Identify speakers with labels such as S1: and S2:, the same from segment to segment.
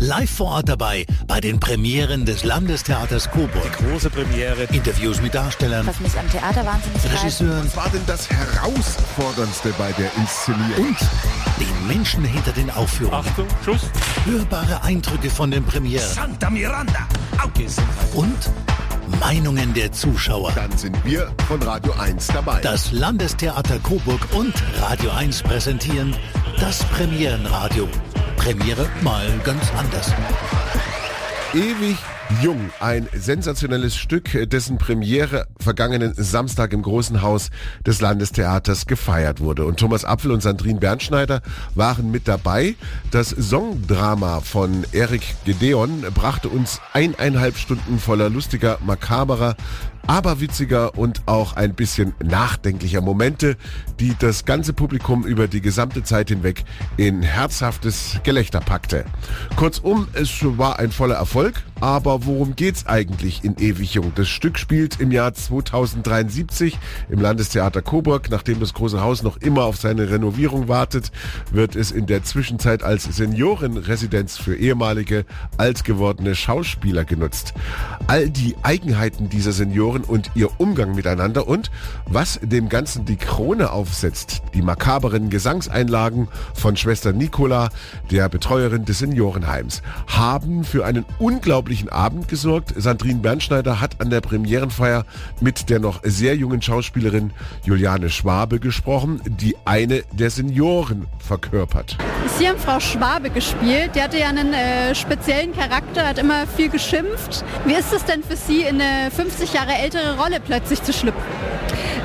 S1: Live vor Ort dabei bei den Premieren des Landestheaters Coburg.
S2: Die große Premiere.
S1: Interviews mit Darstellern.
S3: Was mich am Theater wahnsinnig
S1: Regisseuren.
S4: Was war denn das Herausforderndste bei der Inszenierung?
S1: Und den Menschen hinter den Aufführungen.
S2: Achtung, Schuss.
S1: Hörbare Eindrücke von den Premieren.
S2: Santa Miranda.
S1: Und Meinungen der Zuschauer.
S4: Dann sind wir von Radio 1 dabei.
S1: Das Landestheater Coburg und Radio 1 präsentieren das Premierenradio. Premiere mal ganz anders.
S4: Ewig Jung, ein sensationelles Stück, dessen Premiere vergangenen Samstag im Großen Haus des Landestheaters gefeiert wurde. Und Thomas Apfel und Sandrine Bernschneider waren mit dabei. Das Songdrama von Erik Gedeon brachte uns eineinhalb Stunden voller lustiger, makaberer, aberwitziger und auch ein bisschen nachdenklicher Momente, die das ganze Publikum über die gesamte Zeit hinweg in herzhaftes Gelächter packte. Kurzum, es war ein voller Erfolg, aber worum geht's eigentlich in Ewig Jung? Das Stück spielt im Jahr 2073 im Landestheater Coburg. Nachdem das große Haus noch immer auf seine Renovierung wartet, wird es in der Zwischenzeit als Seniorenresidenz für ehemalige, alt gewordene Schauspieler genutzt. All die Eigenheiten dieser Senioren und ihr Umgang miteinander und was dem Ganzen die Krone aufsetzt, die makaberen Gesangseinlagen von Schwester Nicola, der Betreuerin des Seniorenheims, haben für einen unglaublichen Abend gesorgt. Sandrine Bernschneider hat an der Premierenfeier mit der noch sehr jungen Schauspielerin Juliane Schwabe gesprochen, die eine der Senioren verkörpert.
S5: Sie haben Frau Schwabe gespielt. Die hatte ja einen äh, speziellen Charakter, hat immer viel geschimpft. Wie ist es denn für Sie, in eine 50 Jahre ältere Rolle plötzlich zu schlüpfen?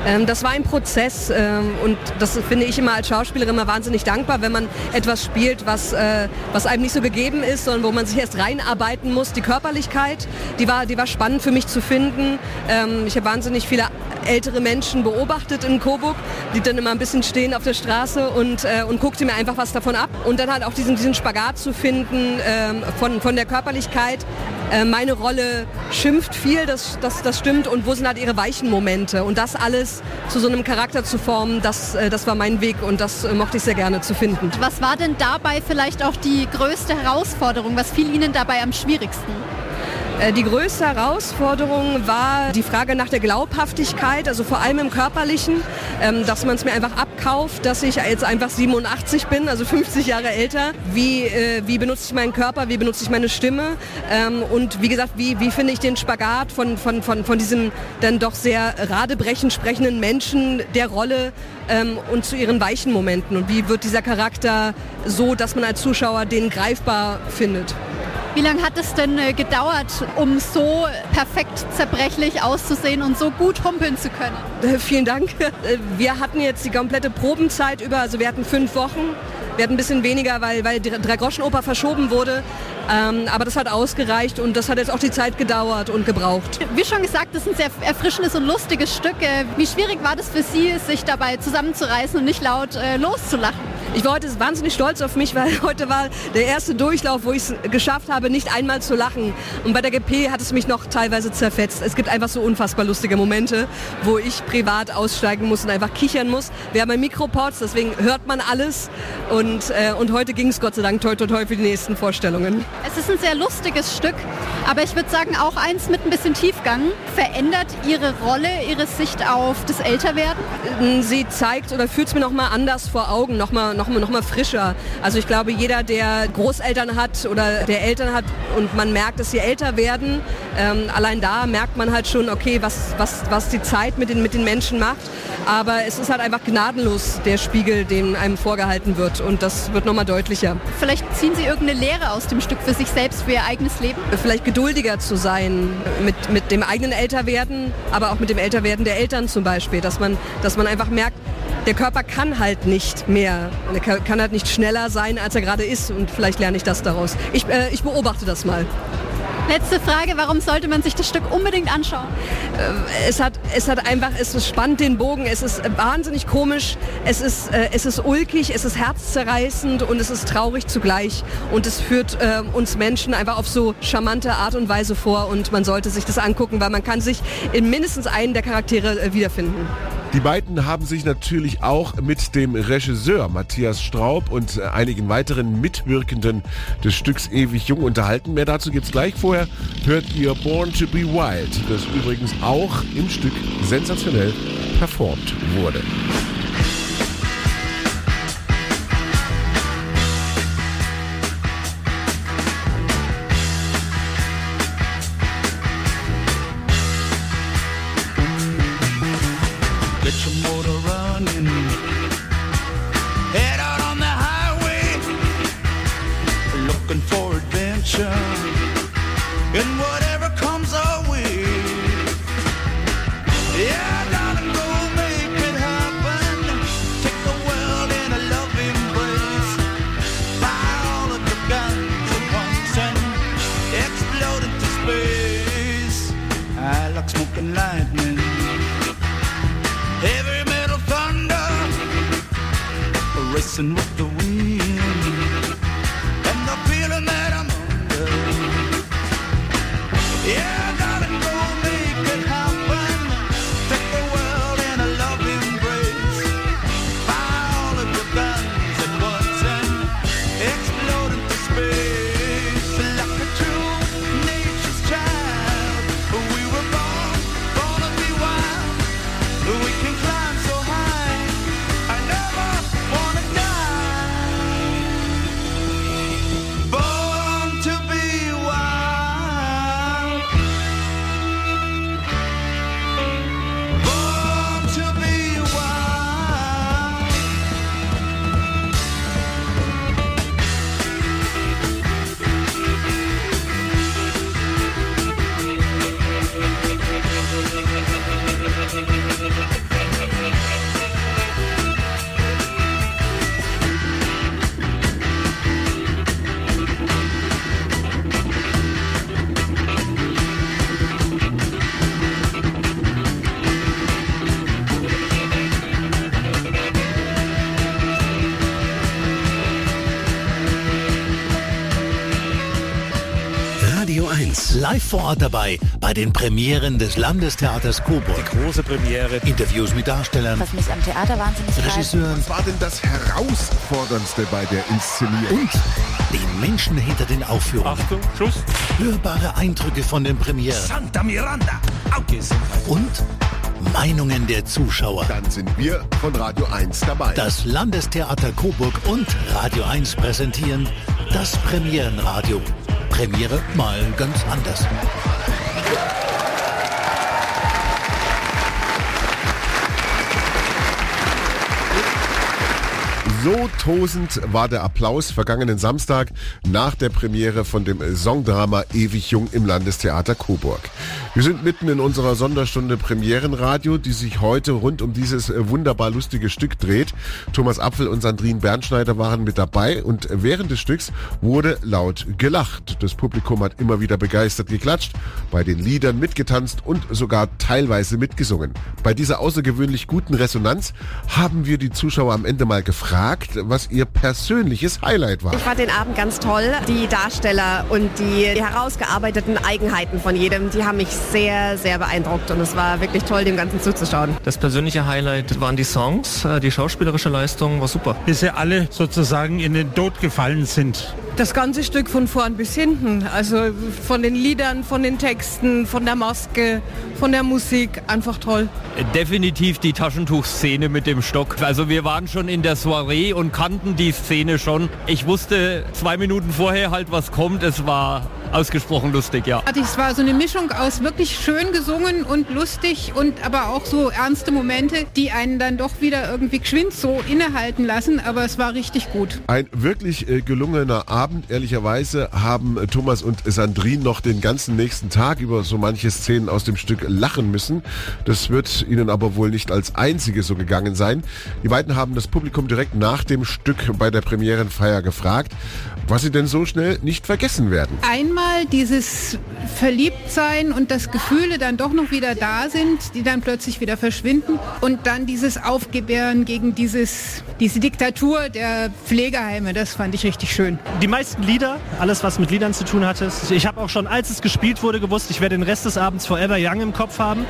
S6: Ähm, das war ein Prozess ähm, und das finde ich immer als Schauspielerin immer wahnsinnig dankbar, wenn man etwas spielt, was, äh, was einem nicht so gegeben ist, sondern wo man sich erst reinarbeiten muss. Die Körperlichkeit, die war, die war spannend für mich zu finden. Ähm, ich habe wahnsinnig viele ältere Menschen beobachtet in Coburg, die dann immer ein bisschen stehen auf der Straße und, äh, und guckte mir einfach was davon ab. Und dann halt auch diesen, diesen Spagat zu finden von, von der Körperlichkeit. Äh, meine Rolle schimpft viel, das, das, das stimmt. Und wo sind halt ihre weichen Momente? Und das alles zu so einem Charakter zu formen, das, äh, das war mein Weg und das äh, mochte ich sehr gerne zu finden.
S5: Was war denn dabei vielleicht auch die größte Herausforderung? Was fiel Ihnen dabei am schwierigsten?
S6: Äh, Die größte Herausforderung war die Frage nach der Glaubhaftigkeit, also vor allem im Körperlichen, ähm, dass man es mir einfach abkauft, dass ich jetzt einfach 87 bin, also 50 Jahre älter. Wie, äh, wie benutze ich meinen Körper, wie benutze ich meine Stimme ähm, und wie gesagt, wie, wie finde ich den Spagat von, von, von, von diesem dann doch sehr radebrechend sprechenden Menschen der Rolle ähm, und zu ihren weichen Momenten und wie wird dieser Charakter so, dass man als Zuschauer den greifbar findet.
S5: Wie lange hat es denn äh, gedauert, um so perfekt zerbrechlich auszusehen und so gut humpeln zu können?
S6: Äh, Vielen Dank. Äh, Wir hatten jetzt die komplette Probenzeit über, also wir hatten fünf Wochen. Wir hatten ein bisschen weniger, weil, weil die Drei-Groschen-Oper verschoben wurde. Ähm, aber das hat ausgereicht und das hat jetzt auch die Zeit gedauert und gebraucht.
S5: Wie schon gesagt, das ist ein sehr erfrischendes und lustiges Stück. Wie schwierig war das für Sie, sich dabei zusammenzureißen und nicht laut äh, loszulachen?
S6: Ich war heute wahnsinnig stolz auf mich, weil heute war der erste Durchlauf, wo ich es geschafft habe, nicht einmal zu lachen. Und bei der GP hat es mich noch teilweise zerfetzt. Es gibt einfach so unfassbar lustige Momente, wo ich privat aussteigen muss und einfach kichern muss. Wir haben ein Mikroports, deswegen hört man alles. Und, äh, und heute ging es Gott sei Dank toi toi toi für die nächsten Vorstellungen.
S5: Es ist ein sehr lustiges Stück, aber ich würde sagen auch eins mit ein bisschen Tiefgang. Verändert Ihre Rolle, Ihre Sicht auf das Älterwerden?
S6: Sie zeigt oder führt es mir noch mal anders vor Augen, noch mal, noch, mal, noch mal frischer. Also ich glaube, jeder, der Großeltern hat oder der Eltern hat und man merkt, dass sie älter werden, ähm, allein da merkt man halt schon, okay, was, was, was die Zeit mit den, mit den Menschen macht. Aber es ist halt einfach gnadenlos der Spiegel, den einem vorgehalten wird und das wird noch mal deutlicher.
S5: Vielleicht ziehen Sie irgendeine Lehre aus dem Stück für sich selbst, für Ihr eigenes Leben?
S6: Vielleicht geduldiger zu sein mit, mit dem eigenen Älterwerden, aber auch mit dem Älterwerden der Eltern zum Beispiel, dass man, dass man einfach merkt, der Körper kann halt nicht mehr, er kann- halt nicht schneller sein, als er gerade ist und vielleicht lerne ich das daraus. Ich, äh, ich beobachte das mal.
S5: Letzte Frage, warum sollte man sich das Stück unbedingt anschauen?
S6: Es hat, es hat einfach, es spannt den Bogen, es ist wahnsinnig komisch, es ist, äh, es ist ulkig, es ist herzzerreißend und es ist traurig zugleich und es führt äh, uns Menschen einfach auf so charmante Art und Weise vor und man sollte sich das angucken, weil man kann sich in mindestens einen der Charaktere äh, wiederfinden.
S4: Die beiden haben sich natürlich auch mit dem Regisseur Matthias Straub und einigen weiteren Mitwirkenden des Stücks Ewig Jung unterhalten. Mehr dazu gibt's gleich. Vorher hört ihr Born to be Wild, das übrigens auch im Stück sensationell performt wurde.
S1: Vor Ort dabei bei den Premieren des Landestheaters Coburg.
S2: Große Premiere.
S1: Interviews mit Darstellern,
S3: was mich am Theater wahnsinnig.
S1: Regisseuren
S4: Was war denn das Herausforderndste bei der Inszenierung?
S1: und den Menschen hinter den Aufführungen.
S2: Achtung, Schuss.
S1: Hörbare Eindrücke von den Premieren
S2: Santa Miranda.
S1: Und Meinungen der Zuschauer.
S4: Dann sind wir von Radio 1 dabei.
S1: Das Landestheater Coburg und Radio 1 präsentieren das Premierenradio. Premiere mal ganz anders.
S4: So tosend war der Applaus vergangenen Samstag nach der Premiere von dem Songdrama Ewig Jung im Landestheater Coburg. Wir sind mitten in unserer Sonderstunde Premierenradio, die sich heute rund um dieses wunderbar lustige Stück dreht. Thomas Apfel und Sandrine Bernschneider waren mit dabei und während des Stücks wurde laut gelacht. Das Publikum hat immer wieder begeistert geklatscht, bei den Liedern mitgetanzt und sogar teilweise mitgesungen. Bei dieser außergewöhnlich guten Resonanz haben wir die Zuschauer am Ende mal gefragt, was ihr persönliches Highlight war.
S6: Ich fand den Abend ganz toll. Die Darsteller und die herausgearbeiteten Eigenheiten von jedem, die haben mich sehr, sehr beeindruckt. Und es war wirklich toll, dem Ganzen zuzuschauen.
S7: Das persönliche Highlight waren die Songs, äh, die schauspielerische Leistung war super.
S2: Bis sie alle sozusagen in den Tod gefallen sind.
S8: Das ganze Stück von vorn bis hinten. Also von den Liedern, von den Texten, von der Maske, von der Musik. Einfach toll.
S9: Definitiv die Taschentuchszene mit dem Stock. Also wir waren schon in der Soiree und kannten die Szene schon. Ich wusste zwei Minuten vorher halt, was kommt. Es war ausgesprochen lustig, ja.
S10: Es war so eine Mischung aus wirklich schön gesungen und lustig und aber auch so ernste Momente, die einen dann doch wieder irgendwie geschwind so innehalten lassen. Aber es war richtig gut.
S4: Ein wirklich äh, gelungener Abend. Ehrlicherweise haben äh, Thomas und Sandrine noch den ganzen nächsten Tag über so manche Szenen aus dem Stück lachen müssen. Das wird ihnen aber wohl nicht als einzige so gegangen sein. Die beiden haben das Publikum direkt nach dem Stück bei der Premierenfeier gefragt, was sie denn so schnell nicht vergessen werden.
S10: Einmal dieses Verliebtsein und das Gefühle dann doch noch wieder da sind, die dann plötzlich wieder verschwinden. Und dann dieses Aufgebären gegen dieses, diese Diktatur der Pflegeheime. Das fand ich richtig schön.
S11: Die meisten Lieder, alles was mit Liedern zu tun hatte. Ich habe auch schon, als es gespielt wurde, gewusst, ich werde den Rest des Abends Forever Young im Kopf haben.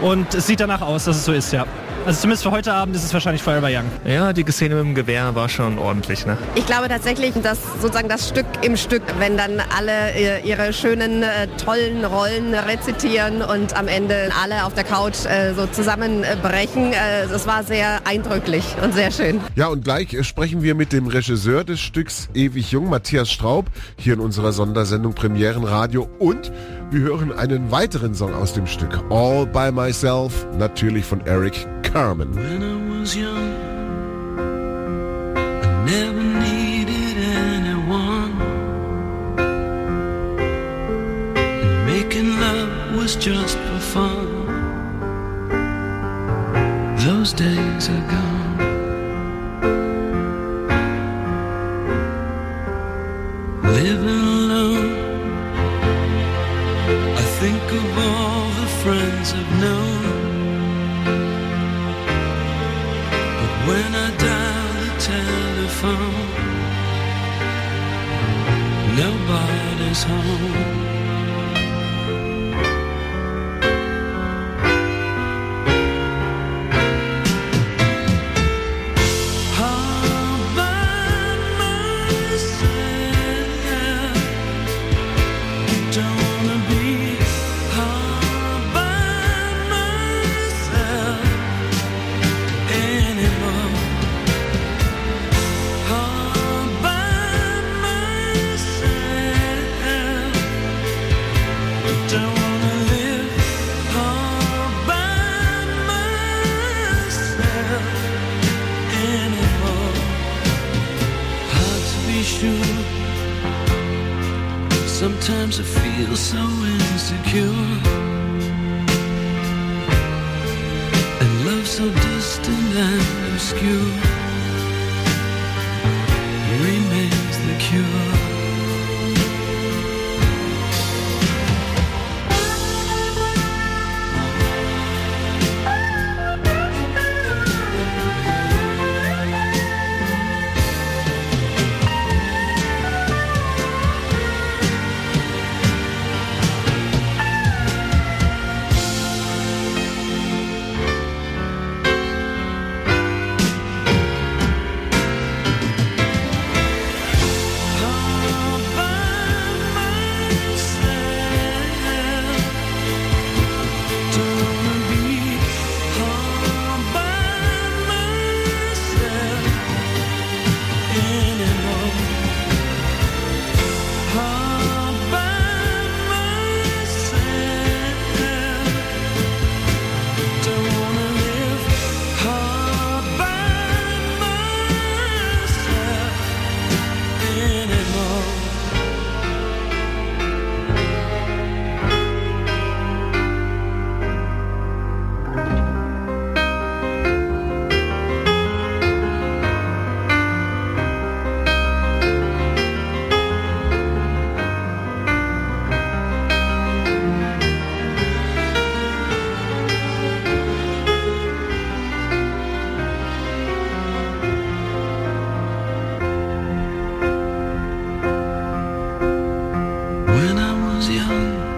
S11: Und es sieht danach aus, dass es so ist, ja. Also zumindest für heute Abend ist es wahrscheinlich Forever Young.
S7: Ja, die Szene mit dem Gewehr war schon ordentlich, ne?
S12: Ich glaube tatsächlich, dass sozusagen das Stück im Stück, wenn dann alle äh, ihre schönen, äh, tollen Rollen rezitieren und am Ende alle auf der Couch äh, so zusammenbrechen, das war sehr eindrücklich und sehr schön.
S4: Ja, und gleich sprechen wir mit dem Regisseur des Stücks Ewig Jung, Matthias Straub, hier in unserer Sondersendung Premierenradio. Und wir hören einen weiteren Song aus dem Stück, All by Myself, natürlich von Eric Carmen.
S13: When I was young, I never needed anyone. And making love was just for fun.
S1: 这样。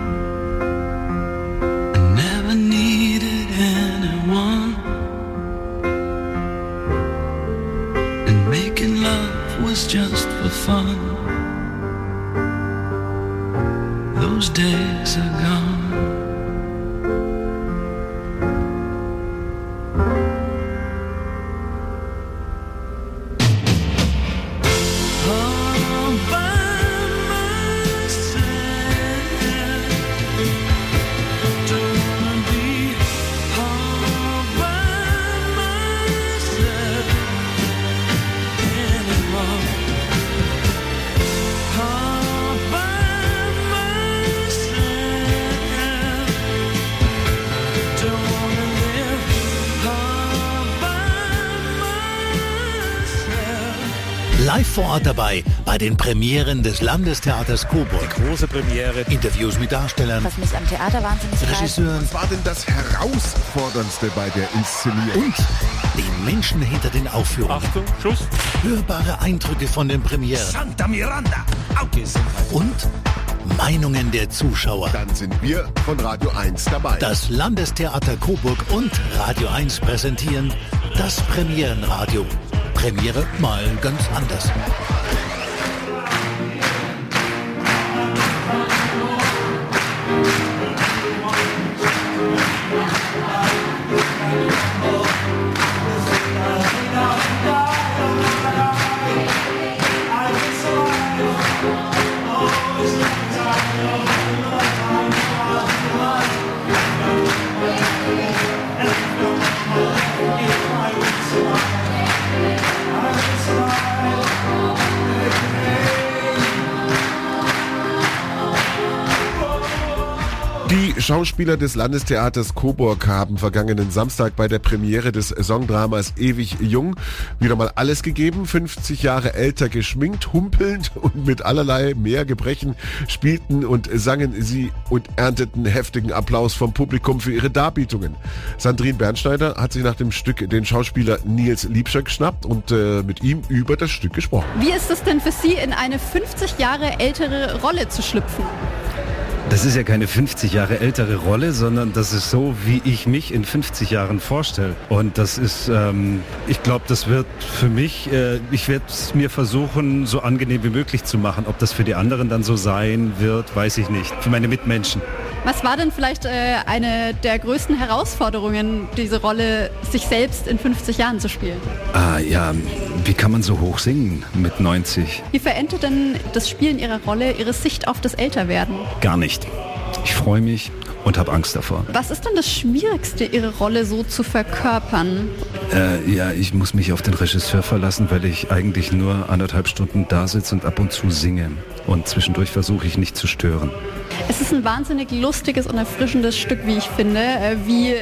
S1: Ort dabei bei den Premieren des Landestheaters Coburg.
S14: Große Premiere.
S1: Interviews mit Darstellern,
S15: Was mich am Theater wahnsinnig.
S1: Regisseuren
S4: Was war denn das Herausforderndste bei der Inszenierung?
S1: und den Menschen hinter den Aufführungen.
S14: Achtung, Schuss.
S1: Hörbare Eindrücke von den Premieren
S13: Santa Miranda,
S1: und Meinungen der Zuschauer.
S4: Dann sind wir von Radio 1 dabei.
S1: Das Landestheater Coburg und Radio 1 präsentieren das Premierenradio. Premiere mal ganz anders.
S4: Schauspieler des Landestheaters Coburg haben vergangenen Samstag bei der Premiere des Songdramas Ewig Jung wieder mal alles gegeben. 50 Jahre älter geschminkt, humpelnd und mit allerlei mehr Gebrechen spielten und sangen sie und ernteten heftigen Applaus vom Publikum für ihre Darbietungen. Sandrine Bernschneider hat sich nach dem Stück den Schauspieler Nils Liebscher geschnappt und äh, mit ihm über das Stück gesprochen.
S5: Wie ist es denn für Sie, in eine 50 Jahre ältere Rolle zu schlüpfen?
S3: Das ist ja keine 50 Jahre ältere Rolle, sondern das ist so, wie ich mich in 50 Jahren vorstelle. Und das ist, ähm, ich glaube, das wird für mich, äh, ich werde es mir versuchen, so angenehm wie möglich zu machen. Ob das für die anderen dann so sein wird, weiß ich nicht. Für meine Mitmenschen.
S5: Was war denn vielleicht äh, eine der größten Herausforderungen, diese Rolle sich selbst in 50 Jahren zu spielen?
S3: Ah ja, wie kann man so hoch singen mit 90?
S5: Wie verändert denn das Spielen Ihrer Rolle Ihre Sicht auf das Älterwerden?
S3: Gar nicht. Ich freue mich und habe Angst davor.
S5: Was ist denn das Schwierigste, Ihre Rolle so zu verkörpern?
S3: Äh, ja, ich muss mich auf den Regisseur verlassen, weil ich eigentlich nur anderthalb Stunden da sitze und ab und zu singe. Und zwischendurch versuche ich nicht zu stören.
S5: Es ist ein wahnsinnig lustiges und erfrischendes Stück, wie ich finde. Äh, Wie,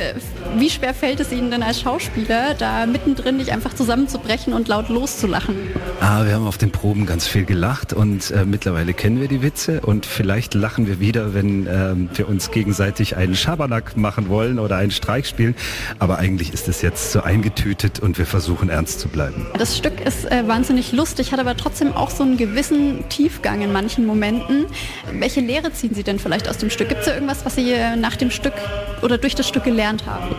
S5: wie schwer fällt es Ihnen denn als Schauspieler, da mittendrin nicht einfach zusammenzubrechen und laut loszulachen?
S3: Ah, wir haben auf den Proben ganz viel gelacht und äh, mittlerweile kennen wir die Witze und vielleicht lachen wir wieder, wenn ähm, wir uns gegenseitig einen Schabernack machen wollen oder einen Streich spielen. Aber eigentlich ist es jetzt so eingetütet und wir versuchen ernst zu bleiben.
S5: Das Stück ist äh, wahnsinnig lustig, hat aber trotzdem auch so einen gewissen Tiefgang in manchen Momenten. Welche Lehre ziehen Sie denn vielleicht aus dem Stück? Gibt es da irgendwas, was Sie äh, nach dem Stück oder durch das Stück gelernt haben?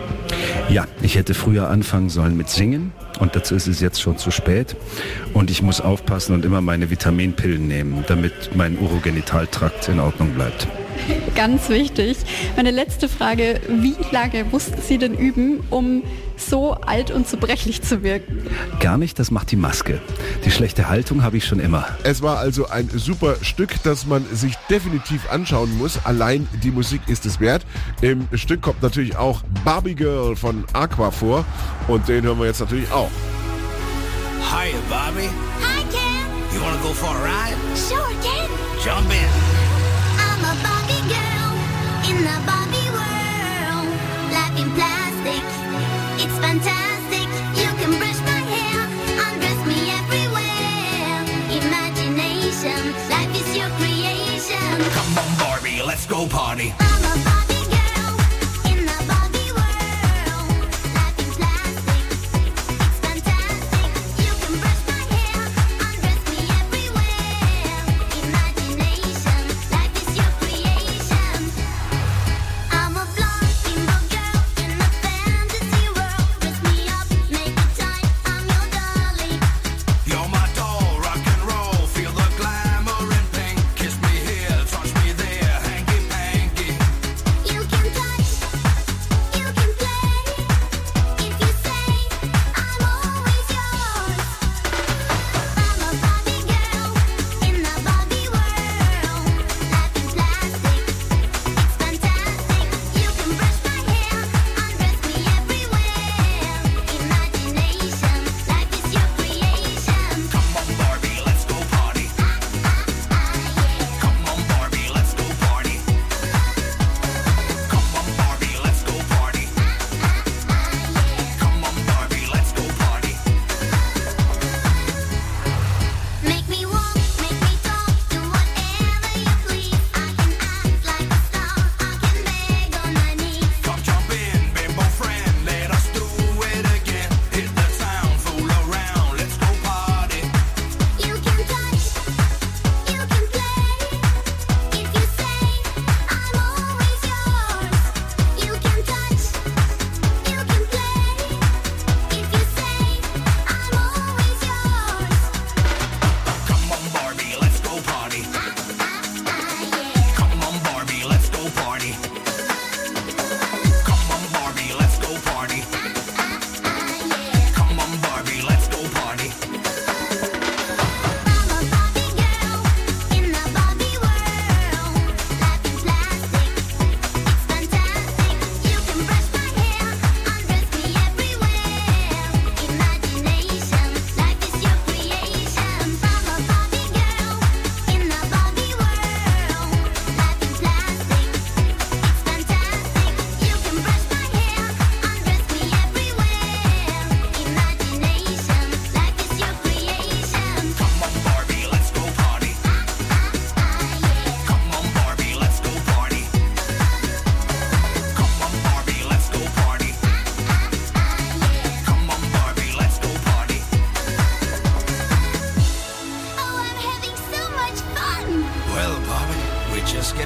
S3: Ja, ich hätte früher anfangen sollen mit Singen und dazu ist es jetzt schon zu spät. Und ich muss aufpassen und immer meine Vitaminpillen nehmen, damit mein Urogenitaltrakt in Ordnung bleibt.
S5: Ganz wichtig. Meine letzte Frage, wie lange mussten Sie denn üben, um so alt und zerbrechlich zu wirken?
S3: Gar nicht, das macht die Maske. Die schlechte Haltung habe ich schon immer.
S4: Es war also ein super Stück, das man sich definitiv anschauen muss. Allein die Musik ist es wert. Im Stück kommt natürlich auch Barbie Girl von Aqua vor und den hören wir jetzt natürlich auch.
S16: Hiya, Bobby.
S17: Hi, Ken.
S16: You wanna go for a ride?
S17: Sure, Ken.
S16: Jump in. Go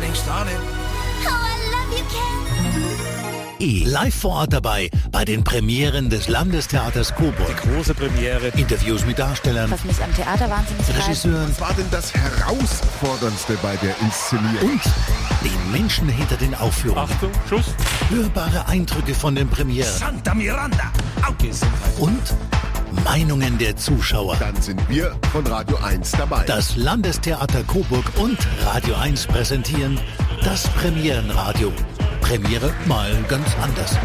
S16: getting started.
S17: Oh, I love you, Ken.
S1: E. Live vor Ort dabei bei den Premieren des Landestheaters Coburg.
S14: Große Premiere.
S1: Interviews mit Darstellern,
S18: Was mich am Theater wahnsinnig.
S1: Regisseuren
S4: Was war denn das Herausforderndste bei der Inszenierung?
S1: und den Menschen hinter den Aufführungen.
S14: Achtung, Schuss.
S1: Hörbare Eindrücke von den Premieren
S16: Santa Miranda.
S1: und Meinungen der Zuschauer.
S4: Dann sind wir von Radio 1 dabei.
S1: Das Landestheater Coburg und Radio 1 präsentieren das Premierenradio. Premiere mal ganz anders.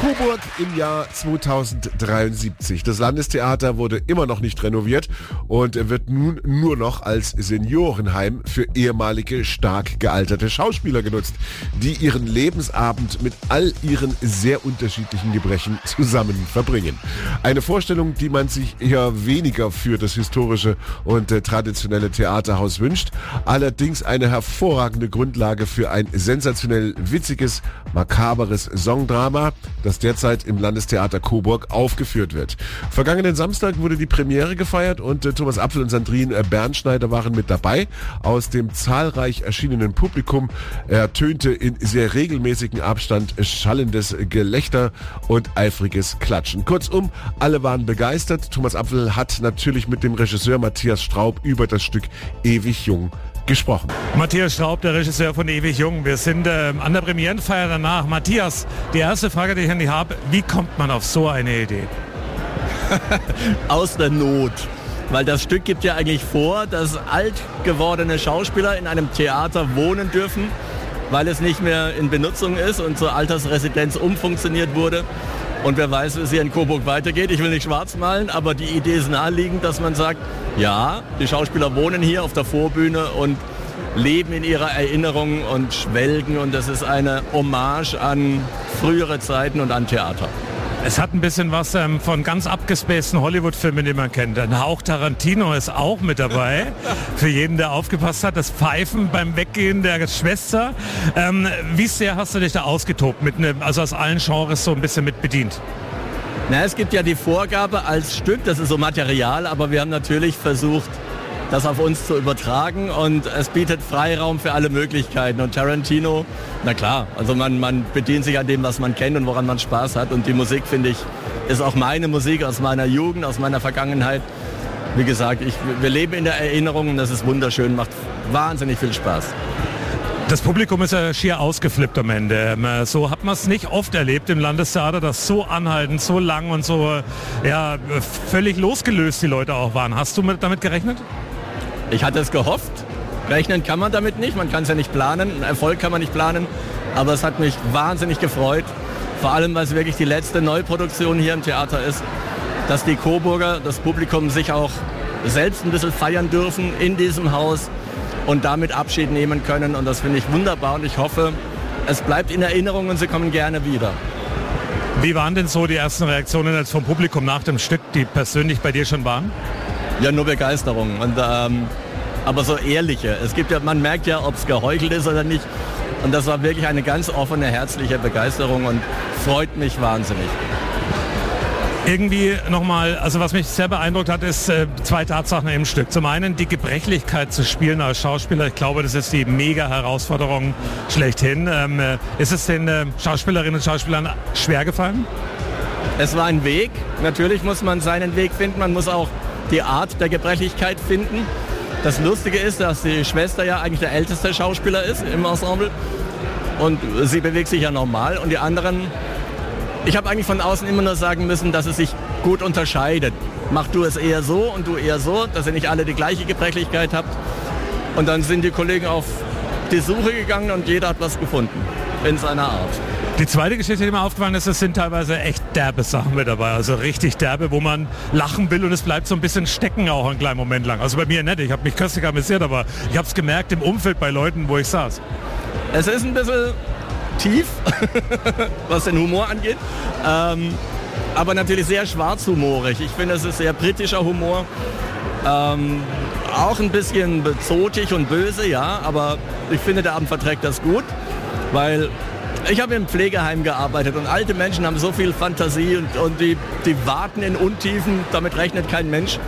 S4: Coburg im Jahr 2073. Das Landestheater wurde immer noch nicht renoviert und wird nun nur noch als Seniorenheim für ehemalige stark gealterte Schauspieler genutzt, die ihren Lebensabend mit all ihren sehr unterschiedlichen Gebrechen zusammen verbringen. Eine Vorstellung, die man sich eher weniger für das historische und äh, traditionelle Theaterhaus wünscht, allerdings eine hervorragende Grundlage für ein sensationell witziges, makaberes Songdrama, das derzeit im Landestheater Coburg aufgeführt wird. Vergangenen Samstag wurde die Premiere gefeiert und äh, Thomas Apfel und Sandrine äh, Bernschneider waren mit dabei. Aus dem zahlreich erschienenen Publikum ertönte in sehr regelmäßigem Abstand schallendes Gelächter und eifriges Klatschen. Kurzum, alle waren begeistert. Thomas Apfel hat natürlich mit dem Regisseur Matthias Straub über das Stück Ewig Jung gesprochen.
S14: Matthias Straub, der Regisseur von Ewig Jung. Wir sind ähm, an der Premierenfeier danach. Matthias, die erste Frage, die ich an dich habe, wie kommt man auf so eine Idee?
S19: aus der Not. Weil das Stück gibt ja eigentlich vor, dass alt gewordene Schauspieler in einem Theater wohnen dürfen, weil es nicht mehr in Benutzung ist und zur Altersresidenz umfunktioniert wurde. Und wer weiß, wie es hier in Coburg weitergeht. Ich will nicht schwarz malen, aber die Idee ist naheliegend, dass man sagt, ja, die Schauspieler wohnen hier auf der Vorbühne und leben in ihrer Erinnerung und schwelgen. Und das ist eine Hommage an frühere Zeiten und an Theater.
S14: Es hat ein bisschen was ähm, von ganz abgespaceden Hollywood-Filmen, die man kennt. Ein Hauch Tarantino ist auch mit dabei. Für jeden, der aufgepasst hat. Das Pfeifen beim Weggehen der Schwester. Ähm, wie sehr hast du dich da ausgetobt? Mit ne, also aus allen Genres so ein bisschen mit bedient?
S19: Na, es gibt ja die Vorgabe als Stück, das ist so Material, aber wir haben natürlich versucht, das auf uns zu übertragen und es bietet Freiraum für alle Möglichkeiten. Und Tarantino, na klar, also man, man bedient sich an dem, was man kennt und woran man Spaß hat. Und die Musik, finde ich, ist auch meine Musik aus meiner Jugend, aus meiner Vergangenheit. Wie gesagt, ich, wir leben in der Erinnerung und das ist wunderschön, macht wahnsinnig viel Spaß.
S14: Das Publikum ist ja schier ausgeflippt am Ende. Ähm, äh, So hat man es nicht oft erlebt im Landestheater, dass so anhaltend, so lang und so ja, äh, völlig losgelöst die Leute auch waren. Hast du mit, damit gerechnet?
S19: Ich hatte es gehofft. Rechnen kann man damit nicht, man kann es ja nicht planen. Einen Erfolg kann man nicht planen. Aber es hat mich wahnsinnig gefreut. Vor allem, weil es wirklich die letzte Neuproduktion hier im Theater ist. Dass die Coburger, das Publikum sich auch selbst ein bisschen feiern dürfen in diesem Haus und damit Abschied nehmen können. Und das finde ich wunderbar und ich hoffe, es bleibt in Erinnerung und sie kommen gerne wieder.
S14: Wie waren denn so die ersten Reaktionen jetzt vom Publikum nach dem Stück, die persönlich bei dir schon waren?
S19: Ja, nur Begeisterung. Und, ähm, aber so ehrliche. Es gibt ja, man merkt ja, ob es geheuchelt ist oder nicht. Und das war wirklich eine ganz offene, herzliche Begeisterung und freut mich wahnsinnig.
S14: Irgendwie nochmal, also was mich sehr beeindruckt hat, ist äh, zwei Tatsachen im Stück. Zum einen die Gebrechlichkeit zu spielen als Schauspieler. Ich glaube, das ist die mega Herausforderung schlechthin. Ähm, äh, ist es den äh, Schauspielerinnen und Schauspielern schwer gefallen?
S19: Es war ein Weg. Natürlich muss man seinen Weg finden. Man muss auch die Art der Gebrechlichkeit finden. Das Lustige ist, dass die Schwester ja eigentlich der älteste Schauspieler ist im Ensemble. Und sie bewegt sich ja normal. Und die anderen, ich habe eigentlich von außen immer nur sagen müssen, dass es sich gut unterscheidet. Mach du es eher so und du eher so, dass ihr nicht alle die gleiche Gebrechlichkeit habt. Und dann sind die Kollegen auf die Suche gegangen und jeder hat was gefunden in seiner Art.
S14: Die zweite Geschichte, die mir aufgefallen ist, es sind teilweise echt derbe Sachen mit dabei. Also richtig derbe, wo man lachen will und es bleibt so ein bisschen stecken auch einen kleinen Moment lang. Also bei mir nicht, ich habe mich köstlich amüsiert, aber ich habe es gemerkt im Umfeld bei Leuten, wo ich saß.
S19: Es ist ein bisschen tief, was den Humor angeht. Ähm, aber natürlich sehr schwarzhumorig. Ich finde, es ist sehr britischer Humor. Ähm, auch ein bisschen zotig und böse, ja, aber ich finde, der Abend verträgt das gut, weil ich habe im Pflegeheim gearbeitet und alte Menschen haben so viel Fantasie und, und die, die warten in Untiefen, damit rechnet kein Mensch.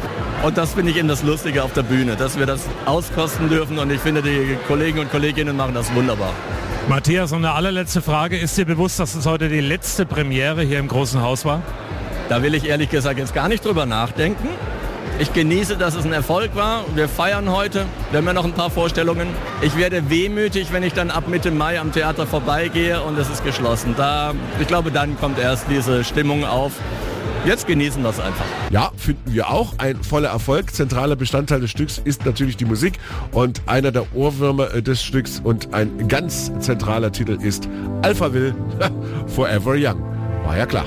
S19: Und das finde ich eben das Lustige auf der Bühne, dass wir das auskosten dürfen und ich finde, die Kollegen und Kolleginnen machen das wunderbar.
S14: Matthias, und eine allerletzte Frage. Ist dir bewusst, dass es heute die letzte Premiere hier im Großen Haus war?
S19: Da will ich ehrlich gesagt jetzt gar nicht drüber nachdenken. Ich genieße, dass es ein Erfolg war. Wir feiern heute. Wir haben ja noch ein paar Vorstellungen. Ich werde wehmütig, wenn ich dann ab Mitte Mai am Theater vorbeigehe und es ist geschlossen. Da, ich glaube, dann kommt erst diese Stimmung auf. Jetzt genießen wir es einfach.
S4: Ja, finden wir auch. Ein voller Erfolg. Zentraler Bestandteil des Stücks ist natürlich die Musik und einer der Ohrwürmer äh, des Stücks und ein ganz zentraler Titel ist Alpha Will Forever Young. War ja klar.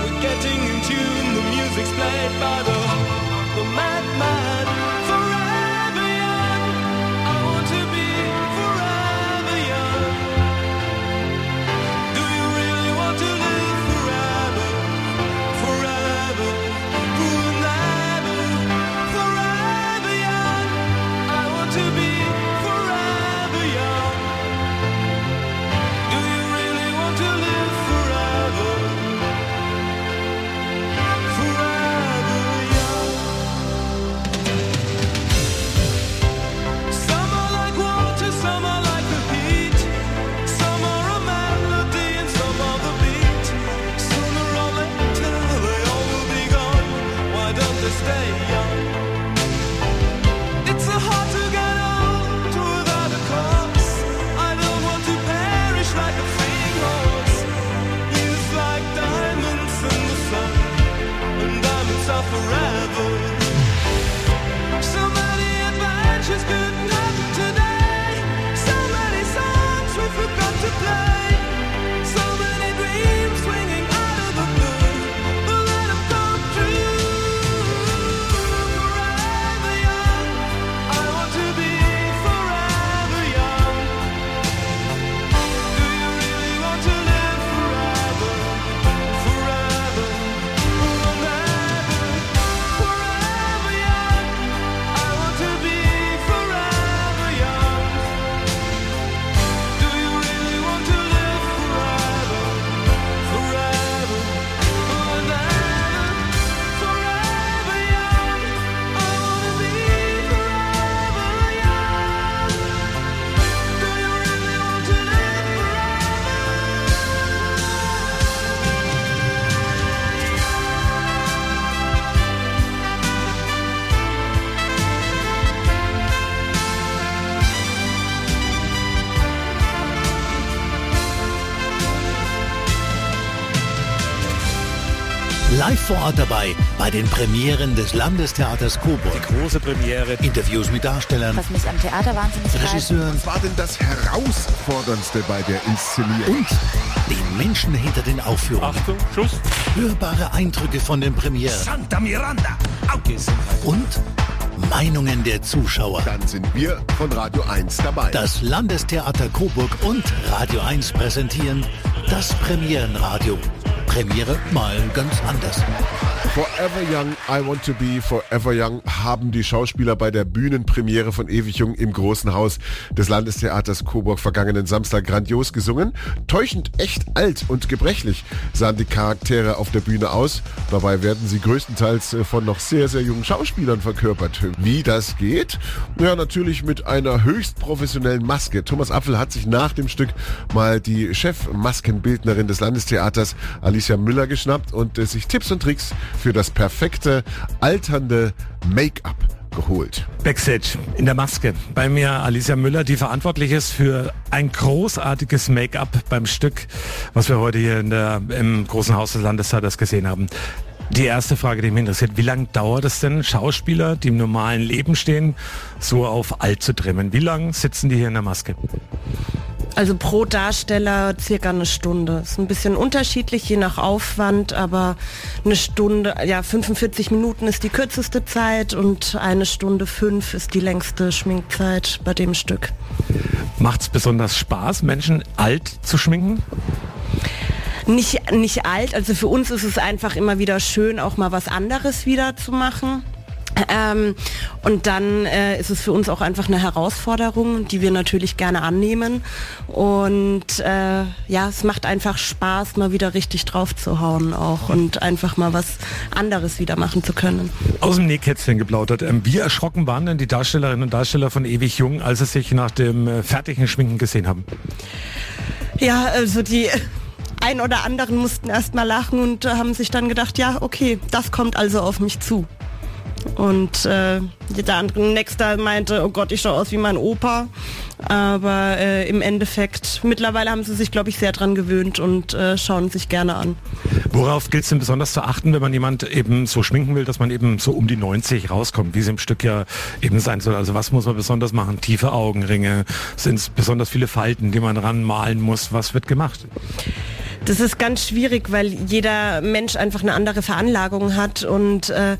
S2: getting in tune. The music's played by the, the madman. Live
S1: vor Ort dabei bei den Premieren des Landestheaters Coburg. Die
S18: große Premiere.
S1: Interviews mit Darstellern,
S20: Was mich am Theater wahnsinnig.
S1: Regisseuren
S4: Was war denn das Herausforderndste bei der Inszenierung?
S1: und den Menschen hinter den Aufführungen.
S18: Achtung, Schuss.
S1: Hörbare Eindrücke von den Premieren
S16: Santa Miranda.
S1: und Meinungen der Zuschauer.
S4: Dann sind wir von Radio 1 dabei.
S1: Das Landestheater Coburg und Radio 1 präsentieren das Premierenradio. Premiere mal ganz anders.
S4: Forever Young, I Want to Be Forever Young haben die Schauspieler bei der Bühnenpremiere von Ewig Jung im Großen Haus des Landestheaters Coburg vergangenen Samstag grandios gesungen. Täuschend echt alt und gebrechlich sahen die Charaktere auf der Bühne aus. Dabei werden sie größtenteils äh, von noch sehr, sehr jungen Schauspielern verkörpert. Wie das geht? Ja, natürlich mit einer höchst professionellen Maske. Thomas Apfel hat sich nach dem Stück mal die Chefmaskenbildnerin des Landestheaters, Alicia Müller, geschnappt und äh, sich Tipps und Tricks für das perfekte, alternde Make-up geholt.
S14: Backstage in der Maske. Bei mir Alicia Müller, die verantwortlich ist für ein großartiges Make-up beim Stück, was wir heute hier der, im großen Haus des Landestheaters gesehen haben. Die erste Frage, die mich interessiert, wie lange dauert es denn, Schauspieler, die im normalen Leben stehen, so auf alt zu trimmen? Wie lange sitzen die hier in der Maske?
S18: Also pro Darsteller circa eine Stunde. Ist ein bisschen unterschiedlich, je nach Aufwand, aber eine Stunde, ja 45 Minuten ist die kürzeste Zeit und eine Stunde fünf ist die längste Schminkzeit bei dem Stück.
S14: Macht es besonders Spaß, Menschen alt zu schminken?
S18: Nicht, nicht alt, also für uns ist es einfach immer wieder schön, auch mal was anderes wieder zu machen. Ähm, und dann äh, ist es für uns auch einfach eine Herausforderung, die wir natürlich gerne annehmen. Und äh, ja, es macht einfach Spaß, mal wieder richtig drauf zu hauen auch und einfach mal was anderes wieder machen zu können.
S14: Aus dem Nähkätzchen geplaudert. Ähm, wie erschrocken waren denn die Darstellerinnen und Darsteller von Ewig Jung, als sie sich nach dem äh, fertigen Schminken gesehen haben?
S18: Ja, also die ein oder anderen mussten erst mal lachen und äh, haben sich dann gedacht, ja, okay, das kommt also auf mich zu. Und äh, der andere Nächster meinte, oh Gott, ich schaue aus wie mein Opa. Aber äh, im Endeffekt, mittlerweile haben sie sich, glaube ich, sehr dran gewöhnt und äh, schauen sich gerne an.
S14: Worauf gilt es denn besonders zu achten, wenn man jemand eben so schminken will, dass man eben so um die 90 rauskommt, wie es im Stück ja eben sein soll? Also was muss man besonders machen? Tiefe Augenringe? Sind es besonders viele Falten, die man ranmalen muss? Was wird gemacht?
S18: Das ist ganz schwierig, weil jeder Mensch einfach eine andere Veranlagung hat und äh,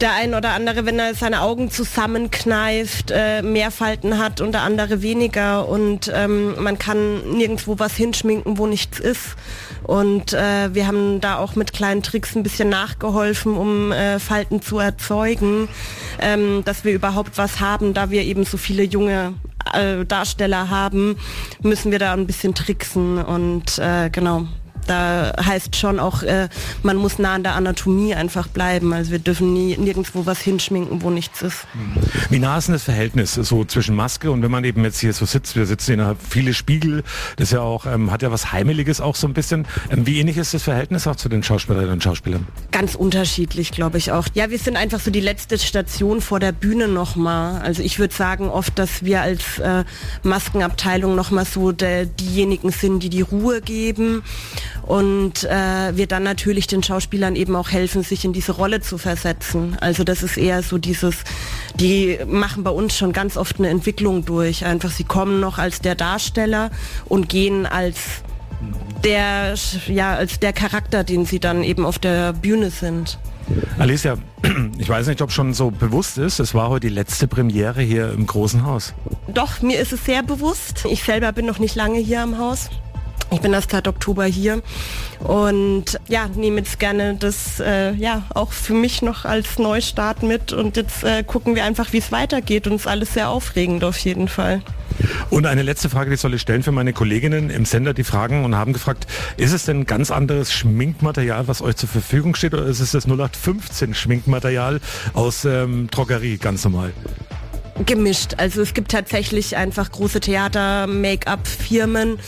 S18: der ein oder andere, wenn er seine Augen zusammenkneift, äh, mehr Falten hat und der andere weniger und ähm, man kann nirgendwo was hinschminken, wo nichts ist. Und äh, wir haben da auch mit kleinen Tricks ein bisschen nachgeholfen, um äh, Falten zu erzeugen, ähm, dass wir überhaupt was haben, da wir eben so viele junge äh, Darsteller haben, müssen wir da ein bisschen tricksen und äh, genau. Da heißt schon auch, äh, man muss nah an der Anatomie einfach bleiben. Also wir dürfen nie nirgendwo was hinschminken, wo nichts ist.
S14: Wie nah ist denn das Verhältnis so zwischen Maske und wenn man eben jetzt hier so sitzt, wir sitzen in viele Spiegel, das ja auch, ähm, hat ja was Heimeliges auch so ein bisschen. Ähm, wie ähnlich ist das Verhältnis auch zu den Schauspielerinnen und Schauspielern?
S18: Ganz unterschiedlich, glaube ich auch. Ja, wir sind einfach so die letzte Station vor der Bühne nochmal. Also ich würde sagen oft, dass wir als äh, Maskenabteilung nochmal so der, diejenigen sind, die die Ruhe geben und äh, wir dann natürlich den Schauspielern eben auch helfen, sich in diese Rolle zu versetzen. Also das ist eher so dieses, die machen bei uns schon ganz oft eine Entwicklung durch. Einfach, sie kommen noch als der Darsteller und gehen als der, ja, als der Charakter, den sie dann eben auf der Bühne sind.
S14: Alicia, ich weiß nicht, ob schon so bewusst ist, es war heute die letzte Premiere hier im Großen Haus.
S18: Doch, mir ist es sehr bewusst. Ich selber bin noch nicht lange hier am Haus. Ich bin erst seit Oktober hier und ja, nehme jetzt gerne das äh, ja auch für mich noch als Neustart mit und jetzt äh, gucken wir einfach, wie es weitergeht und es ist alles sehr aufregend auf jeden Fall.
S14: Und eine letzte Frage, die soll ich stellen für meine Kolleginnen im Sender, die fragen und haben gefragt, ist es denn ganz anderes Schminkmaterial, was euch zur Verfügung steht oder ist es das 0815 Schminkmaterial aus ähm, Drogerie, ganz normal?
S18: Gemischt. Also es gibt tatsächlich einfach große Theater, Make-up-Firmen,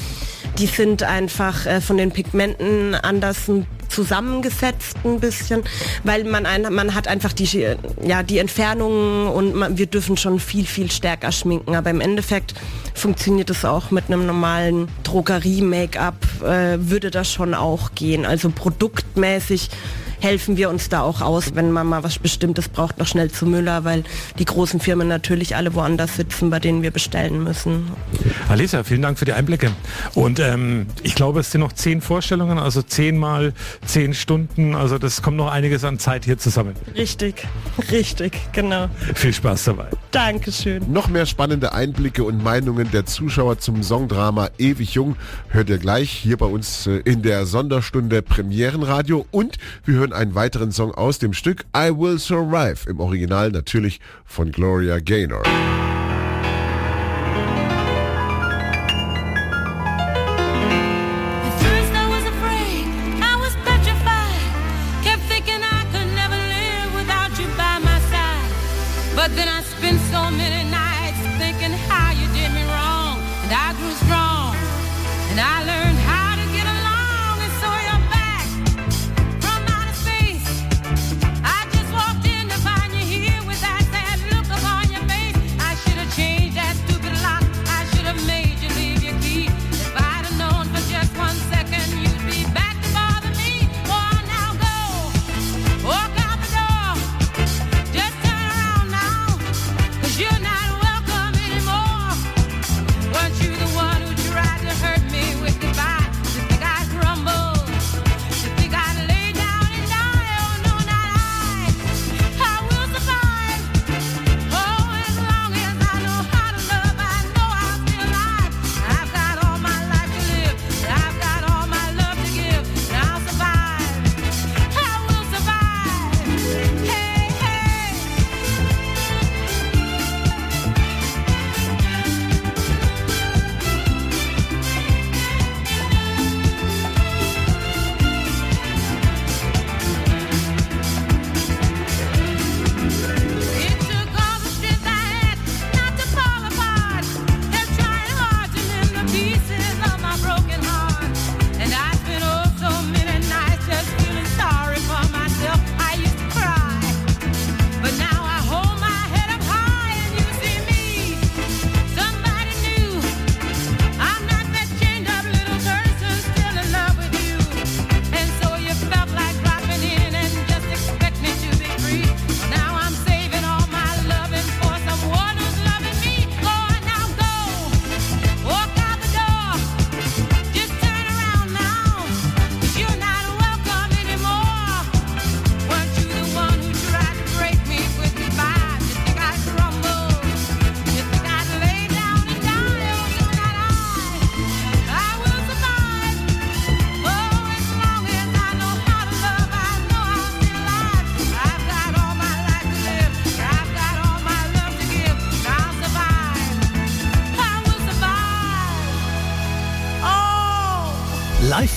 S18: die sind einfach äh, von den Pigmenten anders zusammengesetzt ein bisschen, weil man ein, man hat einfach die ja die Entfernungen und man, wir dürfen schon viel viel stärker schminken, aber im Endeffekt funktioniert es auch mit einem normalen Drogerie-Make-up äh, würde das schon auch gehen. Also produktmäßig helfen wir uns da auch aus, wenn man mal was Bestimmtes braucht, noch schnell zu Müller, weil die großen Firmen natürlich alle woanders sitzen, bei denen wir bestellen müssen.
S14: Alisa, vielen Dank für die Einblicke. Und ähm, ich glaube, es sind noch zehn Vorstellungen, also zehn mal zehn Stunden. Also das kommt noch einiges an Zeit hier zusammen.
S18: Richtig, richtig, genau.
S14: Viel Spaß dabei.
S18: Dankeschön.
S4: Noch mehr spannende Einblicke und Meinungen der Zuschauer zum Songdrama Ewig Jung hört ihr gleich hier bei uns äh, in der Sonderstunde Premierenradio und wir hören einen weiteren Song aus dem Stück I Will Survive, im Original natürlich von Gloria Gaynor.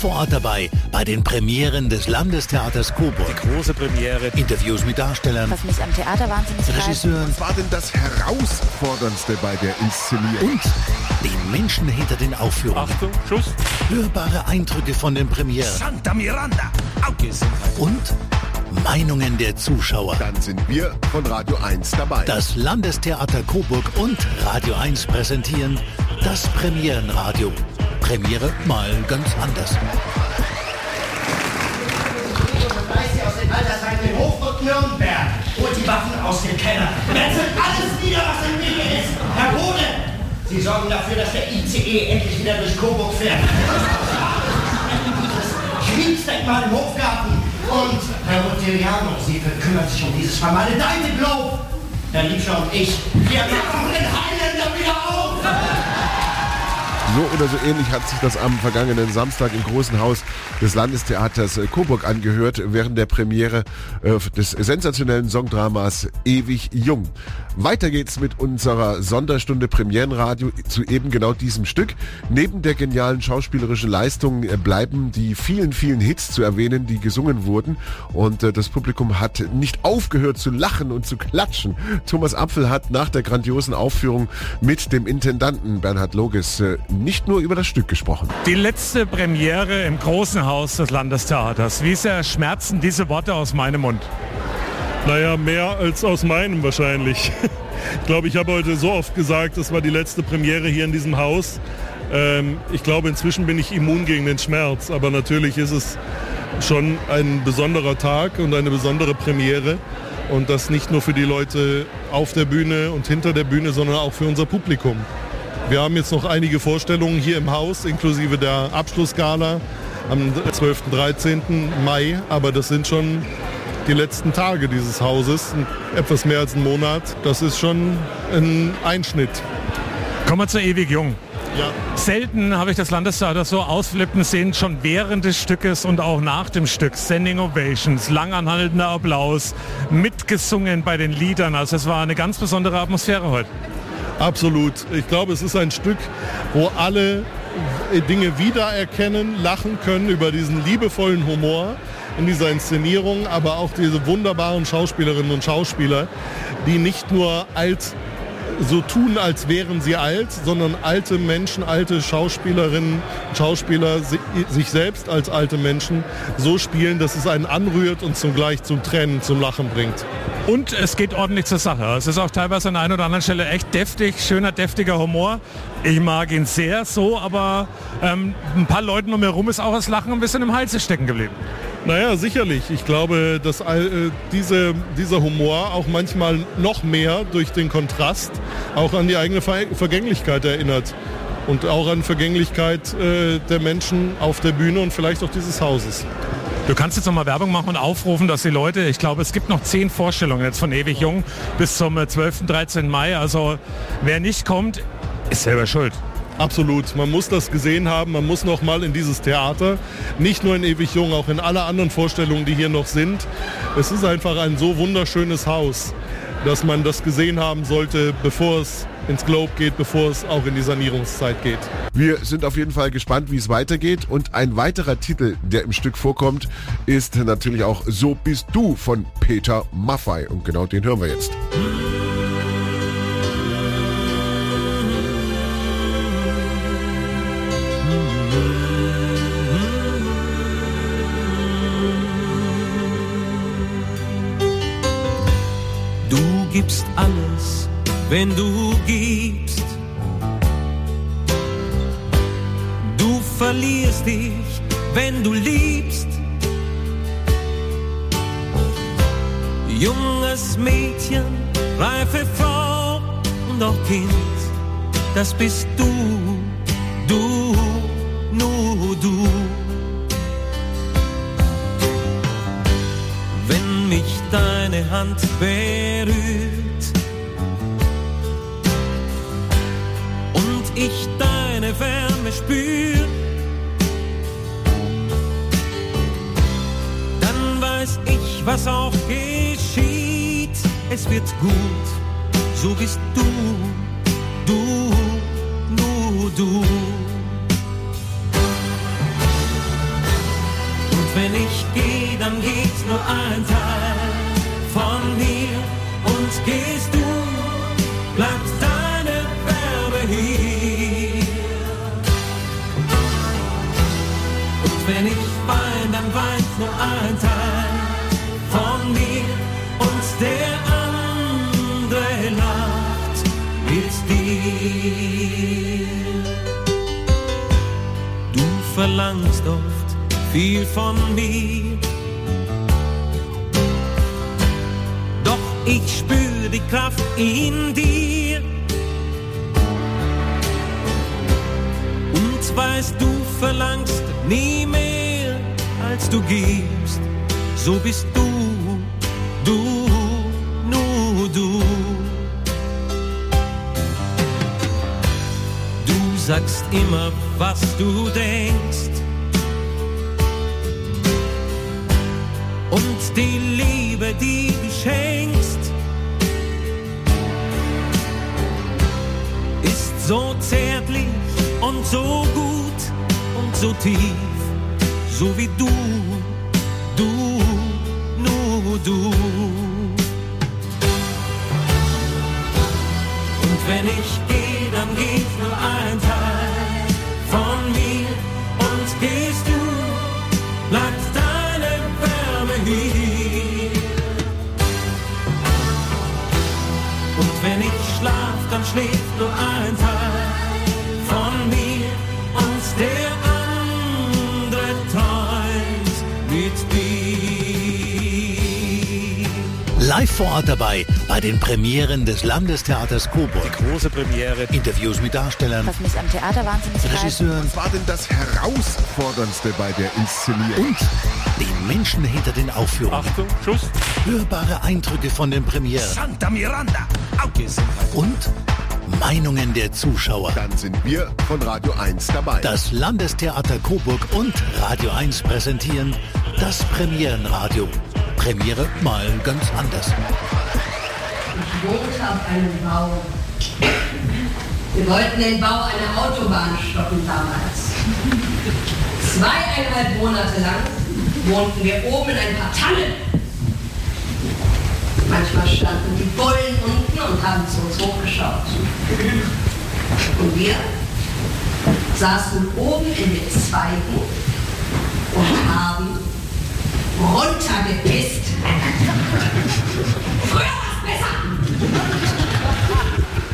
S1: Vor Ort dabei bei den Premieren des Landestheaters Coburg. Die
S21: große Premiere.
S1: Interviews mit Darstellern,
S15: Was mich am Theater wahnsinnig.
S1: Regisseuren
S4: Was war denn das Herausforderndste bei der Inszenierung?
S1: und den Menschen hinter den Aufführungen.
S21: Achtung, Schuss.
S1: Hörbare Eindrücke von den Premieren
S16: Santa Miranda.
S1: und Meinungen der Zuschauer.
S4: Dann sind wir von Radio 1 dabei.
S1: Das Landestheater Coburg und Radio 1 präsentieren das Premierenradio. Premiere mal ganz anders.
S22: aus den in Hofburg Nürnberg. Holt die Waffen aus dem Keller. Metzelt alles nieder, was im Wege ist. Herr Bode, Sie sorgen dafür, dass der ICE endlich wieder durch Coburg fährt. Das Kriegsdenkmal im Hofgarten. Und Herr Rotiliano, Sie kümmern sich um dieses vermaledeite Globe. Herr Liebscher und ich, wir machen den Highlander wieder auf.
S4: So oder so ähnlich hat sich das am vergangenen Samstag im Großen Haus des Landestheaters Coburg angehört, während der Premiere äh, des sensationellen Songdramas Ewig Jung. Weiter geht's mit unserer Sonderstunde Premierenradio zu eben genau diesem Stück. Neben der genialen schauspielerischen Leistung äh, bleiben die vielen, vielen Hits zu erwähnen, die gesungen wurden. Und äh, das Publikum hat nicht aufgehört zu lachen und zu klatschen. Thomas Apfel hat nach der grandiosen Aufführung mit dem Intendanten Bernhard Loges nicht nur über das Stück gesprochen.
S14: Die letzte Premiere im großen Haus des Landestheaters. Wie sehr schmerzen diese Worte aus meinem Mund?
S23: Naja, mehr als aus meinem wahrscheinlich. Ich glaube, ich habe heute so oft gesagt, das war die letzte Premiere hier in diesem Haus. Ähm, ich glaube, inzwischen bin ich immun gegen den Schmerz, aber natürlich ist es schon ein besonderer Tag und eine besondere Premiere. Und das nicht nur für die Leute auf der Bühne und hinter der Bühne, sondern auch für unser Publikum. Wir haben jetzt noch einige Vorstellungen hier im Haus, inklusive der Abschlussgala am 12. 13. Mai, aber das sind schon die letzten Tage dieses Hauses, etwas mehr als einen Monat. Das ist schon ein Einschnitt.
S14: Kommen wir zu Ewig Jung.
S23: Ja.
S14: Selten habe ich das Landestheater so ausflippen sehen, schon während des Stückes und auch nach dem Stück. Standing Ovations, langanhaltender Applaus, mitgesungen bei den Liedern. Also es war eine ganz besondere Atmosphäre heute.
S23: Absolut. Ich glaube, es ist ein Stück, wo alle Dinge wiedererkennen, lachen können über diesen liebevollen Humor in dieser Inszenierung, aber auch diese wunderbaren Schauspielerinnen und Schauspieler, die nicht nur alt so tun, als wären sie alt, sondern alte Menschen, alte Schauspielerinnen, Schauspieler si- sich selbst als alte Menschen so spielen, dass es einen anrührt und zugleich zum Tränen, zum Lachen bringt.
S14: Und es geht ordentlich zur Sache. Es ist auch teilweise an der einen oder anderen Stelle echt deftig, schöner, deftiger Humor. Ich mag ihn sehr so, aber ähm, ein paar Leuten um mir herum ist auch das Lachen ein bisschen im Halse stecken geblieben.
S23: Naja, sicherlich. Ich glaube, dass äh, diese, dieser Humor auch manchmal noch mehr durch den Kontrast auch an die eigene Ver Vergänglichkeit erinnert. Und auch an Vergänglichkeit äh, der Menschen auf der Bühne und vielleicht auch dieses Hauses.
S14: Du kannst jetzt nochmal Werbung machen und aufrufen, dass die Leute, ich glaube, es gibt noch zehn Vorstellungen jetzt von Ewig Jung bis zum äh, 12. 13. Mai. Also wer nicht kommt, ist selber schuld.
S23: Absolut. Man muss das gesehen haben, man muss noch mal in dieses Theater. Nicht nur in Ewig Jung, auch in alle anderen Vorstellungen, die hier noch sind. Es ist einfach ein so wunderschönes Haus, dass man das gesehen haben sollte, bevor es ins Globe geht, bevor es auch in die Sanierungszeit geht.
S4: Wir sind auf jeden Fall gespannt, wie es weitergeht. Und ein weiterer Titel, der im Stück vorkommt, ist natürlich auch So bist du von Peter Maffei. Und genau den hören wir jetzt.
S24: Du gibst alles, wenn du gibst. Du verlierst dich, wenn du liebst. Junges Mädchen, reife Frau und auch Kind, das bist du, du, nur du. wenn mich deine Hand berührt ich deine Wärme spür, dann weiß ich, was auch geschieht. Es wird gut, so bist du, du, nur du. dann geht nur ein Teil von mir und gehst du, bleibt deine nur ein Teil von mir und der andere lacht mit dir. Du verlangst oft viel von mir. Doch ich spür die Kraft in dir. Und weißt du verlangst nie mehr als du gibst. So bist du, du, nur du. Du sagst immer, was du denkst. Und die Liebe, die du schenkst, ist so zärtlich und so gut und so tief, so wie du, du, nur du. Und wenn ich gehe, dann geht nur ein Teil von mir und gehst du, bleibt deine Wärme hier. Und wenn ich schlaf, dann schläft nur
S1: Live vor Ort dabei bei den Premieren des Landestheaters Coburg.
S21: Die große Premiere.
S1: Interviews mit Darstellern,
S15: Was mich am Theater wahnsinnig.
S1: Regisseuren
S4: Was war denn das Herausforderndste bei der Inszenierung?
S1: und den Menschen hinter den Aufführungen.
S21: Achtung, Schuss.
S1: Hörbare Eindrücke von den Premieren
S16: Santa Miranda.
S1: und Meinungen der Zuschauer.
S4: Dann sind wir von Radio 1 dabei.
S1: Das Landestheater Coburg und Radio 1 präsentieren das Premierenradio. Premiere mal ganz anders.
S12: Ich wohnte auf einem Bau. Wir wollten den Bau einer Autobahn stoppen damals. Zweieinhalb Monate lang wohnten wir oben in ein paar Tannen. Manchmal standen die Bullen unten und haben zu uns hochgeschaut. Und wir saßen oben in den Zweigen und haben runtergepisst. Früher war's besser!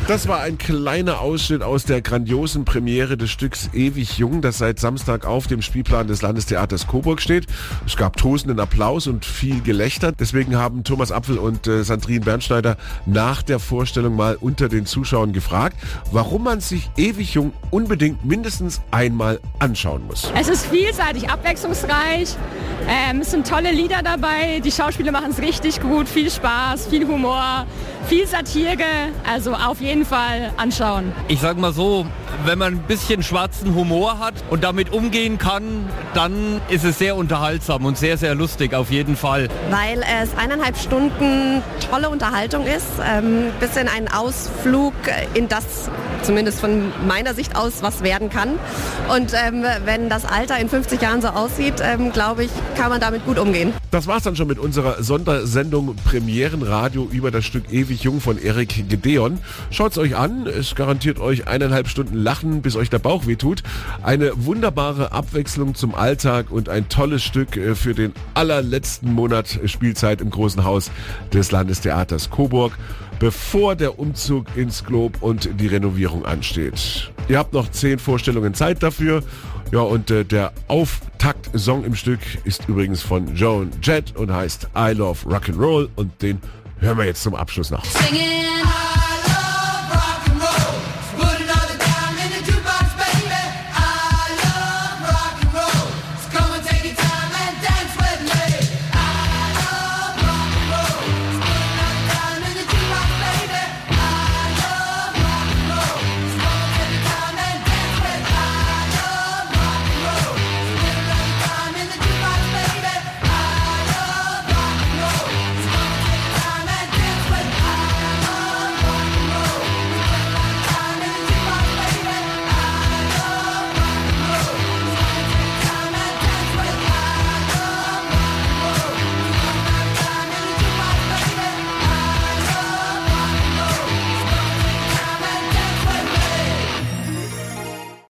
S4: Das war ein kleiner Ausschnitt aus der grandiosen Premiere des Stücks Ewig Jung, das seit Samstag auf dem Spielplan des Landestheaters Coburg steht. Es gab tosenden Applaus und viel Gelächter. Deswegen haben Thomas Apfel und äh, Sandrine Bernschneider nach der Vorstellung mal unter den Zuschauern gefragt, warum man sich Ewig Jung unbedingt mindestens einmal anschauen muss.
S25: Es ist vielseitig, abwechslungsreich. Ähm, es sind tolle Lieder dabei. Die Schauspieler machen es richtig gut. Viel Spaß, viel Humor, viel Satire. Also auf jeden Fall anschauen.
S26: Ich sag mal so, wenn man ein bisschen schwarzen Humor hat und damit umgehen kann, dann ist es sehr unterhaltsam und sehr, sehr lustig auf jeden Fall.
S27: weil es eineinhalb Stunden tolle Unterhaltung ist, ähm, bisschen ein Ausflug in das, zumindest von meiner Sicht aus, was werden kann. Und ähm, wenn das Alter in 50 Jahren so aussieht, ähm, glaube ich, kann man damit gut umgehen.
S4: Das war's dann schon mit unserer Sondersendung Premierenradio über das Stück Ewig Jung von Erik Gedeon. Schaut's euch an, es garantiert euch eineinhalb Stunden Lachen, bis euch der Bauch wehtut. Eine wunderbare Abwechslung zum Alltag und ein tolles Stück äh, für den allerletzten Monat Spielzeit im großen Haus des Landestheaters Coburg, bevor der Umzug ins Glob und die Renovierung ansteht. Ihr habt noch zehn Vorstellungen Zeit dafür. Ja, und äh, der Auftakt-Song im Stück ist übrigens von Joan Jett und heißt I Love Rock'n'Roll und den hören wir jetzt zum Abschluss noch.
S20: Singing